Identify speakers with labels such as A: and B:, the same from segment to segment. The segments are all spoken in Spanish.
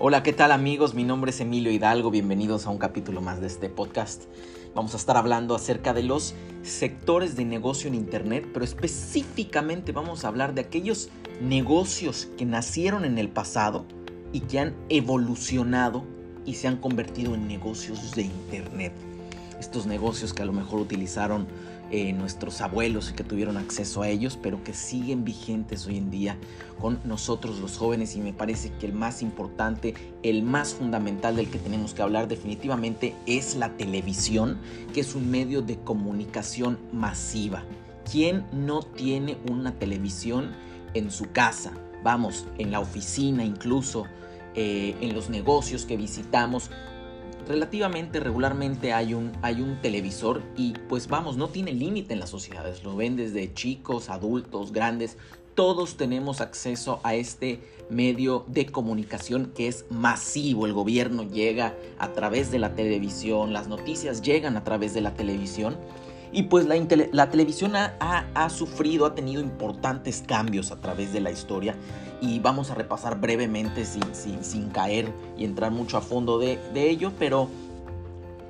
A: Hola, ¿qué tal amigos? Mi nombre es Emilio Hidalgo, bienvenidos a un capítulo más de este podcast. Vamos a estar hablando acerca de los sectores de negocio en Internet, pero específicamente vamos a hablar de aquellos negocios que nacieron en el pasado y que han evolucionado y se han convertido en negocios de Internet. Estos negocios que a lo mejor utilizaron eh, nuestros abuelos que tuvieron acceso a ellos, pero que siguen vigentes hoy en día con nosotros los jóvenes y me parece que el más importante, el más fundamental del que tenemos que hablar definitivamente es la televisión, que es un medio de comunicación masiva. ¿Quién no tiene una televisión en su casa? Vamos, en la oficina incluso, eh, en los negocios que visitamos, relativamente regularmente hay un, hay un televisor y pues vamos, no tiene límite en las sociedades, lo ven desde chicos, adultos, grandes, todos tenemos acceso a este medio de comunicación que es masivo. El gobierno llega a través de la televisión, las noticias llegan a través de la televisión. Y pues la, la televisión ha, ha, sufrido, ha tenido importantes cambios a través de la historia y vamos a repasar brevemente sin, sin, caer y entrar mucho a fondo de, de ello, pero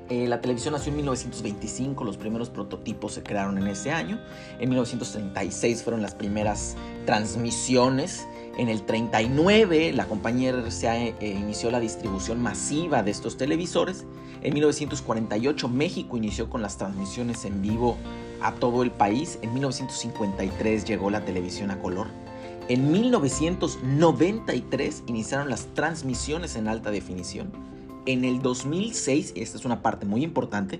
A: eh, la televisión nació en 1925, los primeros prototipos se crearon en ese año, en 1936 fueron las primeras transmisiones, en el 39 la compañía RCA eh, inició la distribución masiva de estos televisores, en 1948 México inició con las transmisiones en vivo a todo el país. En 1953 llegó la televisión a color. En 1993 iniciaron las transmisiones en alta definición. En el 2006, y esta es una parte muy importante,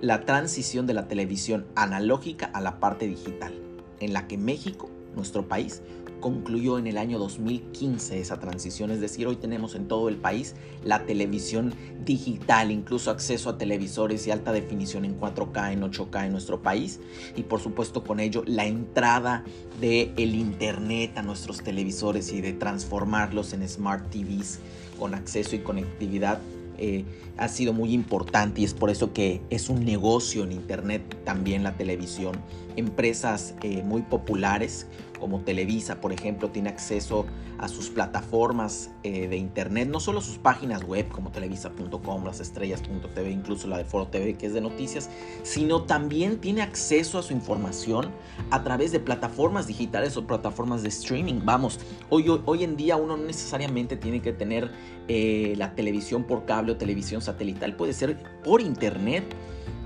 A: la transición de la televisión analógica a la parte digital, en la que México, nuestro país, concluyó en el año 2015 esa transición, es decir, hoy tenemos en todo el país la televisión digital, incluso acceso a televisores de alta definición en 4K, en 8K en nuestro país. Y por supuesto con ello la entrada del el internet a nuestros televisores y de transformarlos en smart TVs con acceso y conectividad eh, ha sido muy importante. Y es por eso que es un negocio en Internet también la televisión. Empresas eh, muy populares como Televisa, por ejemplo, tiene acceso a sus plataformas eh, de Internet, no solo sus páginas web como televisa.com, las estrellas.tv, incluso la de Foro TV que es de noticias, sino también tiene acceso a su información a través de plataformas digitales o plataformas de streaming. Vamos, hoy, hoy, en día uno no necesariamente tiene que tener la televisión por cable o televisión satelital, puede ser por internet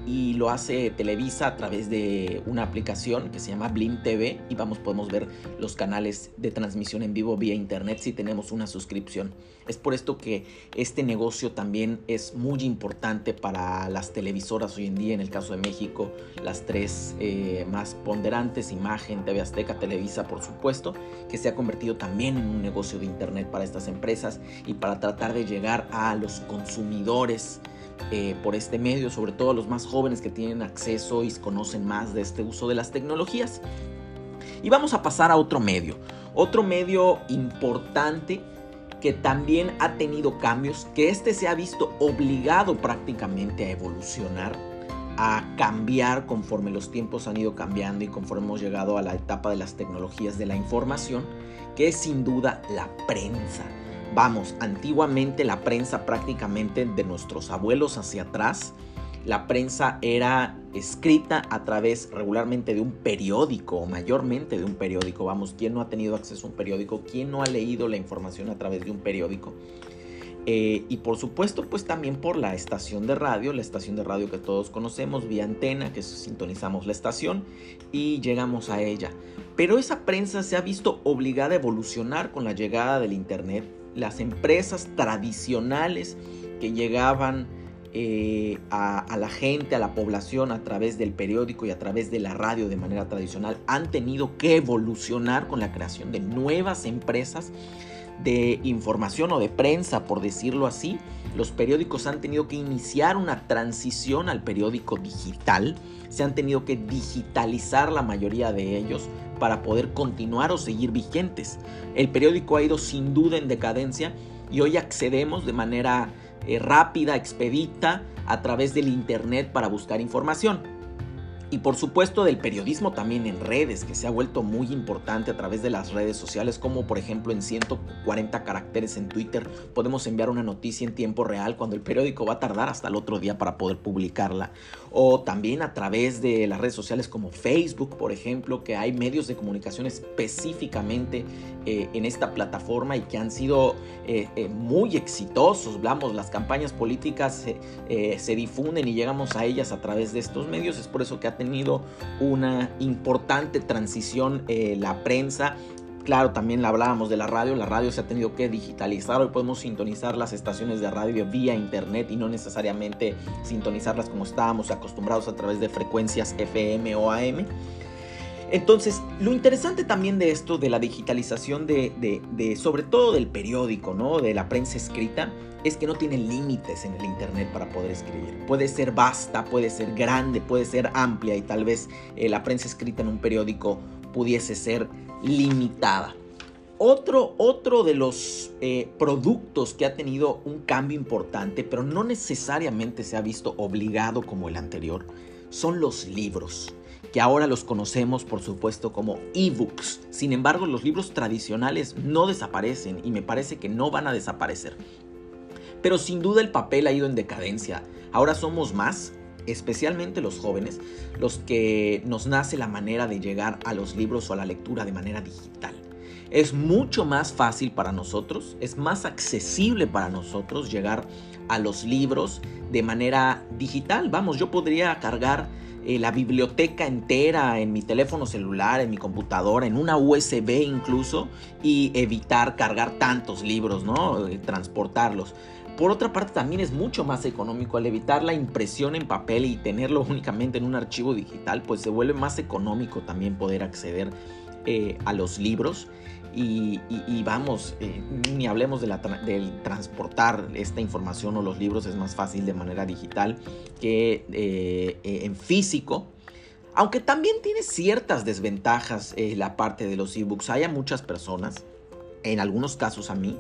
A: y lo hace Televisa a través de una aplicación que se llama Blim TV y vamos podemos ver los canales de transmisión en vivo vía internet si tenemos una suscripción. Es por esto que este negocio también es muy importante para las televisoras hoy en día, en el caso de México, las tres eh, más ponderantes, Imagen, TV Azteca, Televisa por supuesto, que se ha convertido también en un negocio de internet para estas empresas y para tratar de llegar a los consumidores eh, por este medio, sobre todo los más jóvenes que tienen acceso y conocen más de este uso de las tecnologías. Y vamos a pasar a otro medio, otro medio importante que también ha tenido cambios, que este se ha visto obligado prácticamente a evolucionar, a cambiar conforme los tiempos han ido cambiando y conforme hemos llegado a la etapa de las tecnologías de la información, que es sin duda la prensa. Vamos, antiguamente la prensa prácticamente de nuestros abuelos hacia atrás, la prensa era escrita a través regularmente de un periódico, o mayormente de un periódico. Vamos, ¿quién no ha tenido acceso a un periódico? ¿Quién no ha leído la información a través de un periódico? Eh, y por supuesto, pues también por la estación de radio, la estación de radio que todos conocemos, vía antena, que sintonizamos la estación y llegamos a ella. Pero esa prensa se ha visto obligada a evolucionar con la llegada del Internet las empresas tradicionales que llegaban eh, a, la gente, a la población a través del periódico y a través de la radio de manera tradicional, han tenido que evolucionar con la creación de nuevas empresas de información o de prensa, por decirlo así. Los periódicos han tenido que iniciar una transición al periódico digital, se han tenido que digitalizar la mayoría de ellos para poder continuar o seguir vigentes. El periódico ha ido sin duda en decadencia y hoy accedemos de manera eh, rápida, expedita, a través del Internet para buscar información. Y por supuesto del periodismo también en redes, que se ha vuelto muy importante a través de las redes sociales, como por ejemplo en 140 caracteres en Twitter podemos enviar una noticia en tiempo real cuando el periódico va a tardar hasta el otro día para poder publicarla. O también a través de las redes sociales como Facebook, por ejemplo, que hay medios de comunicación específicamente eh, en esta plataforma y que han sido eh, eh, muy exitosos. Vamos, las campañas políticas se difunden y llegamos a ellas a través de estos medios. Es por eso que ha tenido una importante transición eh, la prensa. Claro, también hablábamos de la radio, la radio se ha tenido que digitalizar, hoy podemos sintonizar las estaciones de radio vía internet y no necesariamente sintonizarlas como estábamos acostumbrados a través de frecuencias FM o AM. Entonces, lo interesante también de esto, de la digitalización de, sobre todo del periódico, ¿no? De la prensa escrita, es que no tiene límites en el Internet para poder escribir. Puede ser vasta, puede ser grande, puede ser amplia y tal vez eh, la prensa escrita en un periódico pudiese ser limitada. Otro, otro de los eh, productos que ha tenido un cambio importante, pero no necesariamente se ha visto obligado como el anterior, son los libros que ahora los conocemos por supuesto como ebooks. Sin embargo, los libros tradicionales no desaparecen y me parece que no van a desaparecer. Pero sin duda el papel ha ido en decadencia. Ahora somos más, especialmente los jóvenes, los que nos nace la manera de llegar a los libros o a la lectura de manera digital. Es mucho más fácil para nosotros, es más accesible para nosotros llegar a los libros de manera digital. Vamos, yo podría cargar eh, la biblioteca entera en mi teléfono celular, en mi computadora, en una USB incluso, y evitar cargar tantos libros, ¿no? Eh, transportarlos. Por otra parte, también es mucho más económico al evitar la impresión en papel y tenerlo únicamente en un archivo digital, pues se vuelve más económico también poder acceder eh, a los libros. Y, vamos, eh, ni hablemos del transportar esta información o los libros, es más fácil de manera digital que eh, en físico. Aunque también tiene ciertas desventajas la parte de los ebooks. Hay a muchas personas, en algunos casos a mí,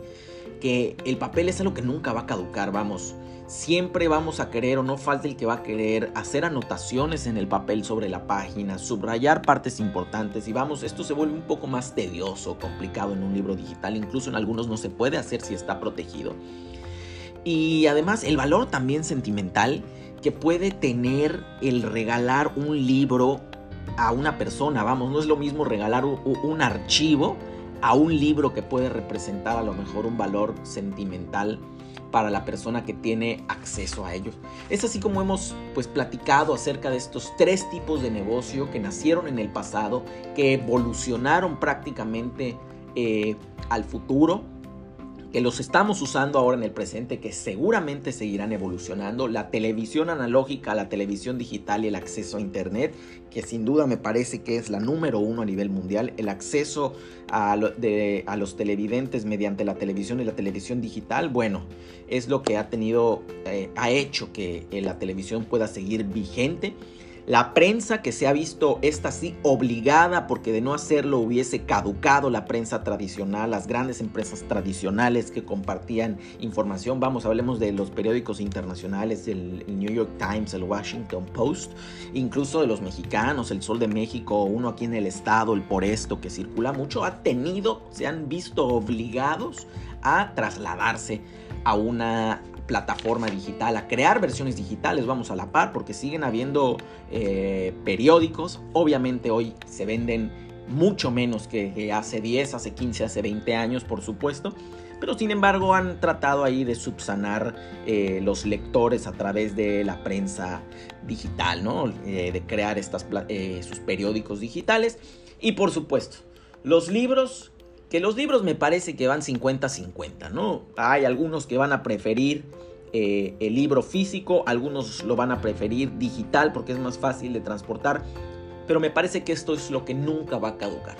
A: que el papel es algo que nunca va a caducar, vamos. Siempre vamos a querer o no falta el que va a querer hacer anotaciones en el papel sobre la página, subrayar partes importantes y vamos, esto se vuelve un poco más tedioso, complicado en un libro digital, incluso en algunos no se puede hacer si está protegido. Y además el valor también sentimental que puede tener el regalar un libro a una persona, vamos, no es lo mismo regalar un archivo a un libro que puede representar a lo mejor un valor sentimental para la persona que tiene acceso a ellos. Es así como hemos pues platicado acerca de estos tres tipos de negocio que nacieron en el pasado, que evolucionaron prácticamente eh, al futuro que los estamos usando ahora en el presente, que seguramente seguirán evolucionando, la televisión analógica, la televisión digital y el acceso a Internet, que sin duda me parece que es la número uno a nivel mundial, el acceso a, los televidentes mediante la televisión y la televisión digital, bueno, es lo que ha tenido, eh, ha hecho que eh, la televisión pueda seguir vigente la prensa que se ha visto esta sí obligada porque de no hacerlo hubiese caducado la prensa tradicional, las grandes empresas tradicionales que compartían información. Vamos, hablemos de los periódicos internacionales, el, New York Times, el Washington Post, incluso de los mexicanos, el Sol de México, uno aquí en el estado, el Por Esto, que circula mucho, ha tenido, se han visto obligados a trasladarse a una plataforma digital, a crear versiones digitales, vamos a la par, porque siguen habiendo eh, periódicos, obviamente hoy se venden mucho menos que, hace 10, hace 15, hace 20 años, por supuesto, pero sin embargo han tratado ahí de subsanar eh, los lectores a través de la prensa digital, ¿no? Eh, de crear sus periódicos digitales. Y por supuesto, los libros que los libros me parece que van 50-50, ¿no? Hay algunos que van a preferir eh, el libro físico, algunos lo van a preferir digital porque es más fácil de transportar, pero me parece que esto es lo que nunca va a caducar.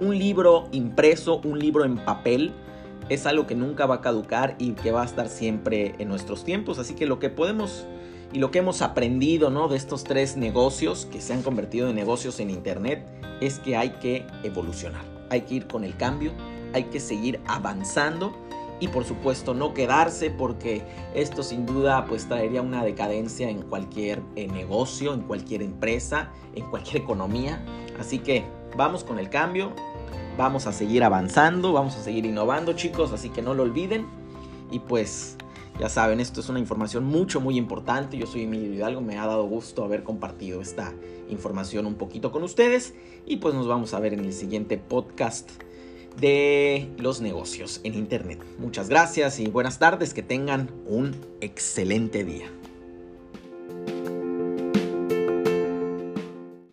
A: Un libro impreso, un libro en papel, es algo que nunca va a caducar y que va a estar siempre en nuestros tiempos, así que lo que podemos y lo que hemos aprendido ¿no? de estos tres negocios que se han convertido en negocios en Internet es que hay que evolucionar hay que ir con el cambio, hay que seguir avanzando y por supuesto no quedarse porque esto sin duda pues traería una decadencia en cualquier eh, negocio, en cualquier empresa, en cualquier economía. Así que vamos con el cambio, vamos a seguir avanzando, vamos a seguir innovando chicos, así que no lo olviden y pues ya saben, esto es una información mucho, muy importante. Yo soy Emilio Hidalgo, me ha dado gusto haber compartido esta información un poquito con ustedes. Y pues nos vamos a ver en el siguiente podcast de los negocios en Internet. Muchas gracias y buenas tardes, que tengan un excelente día.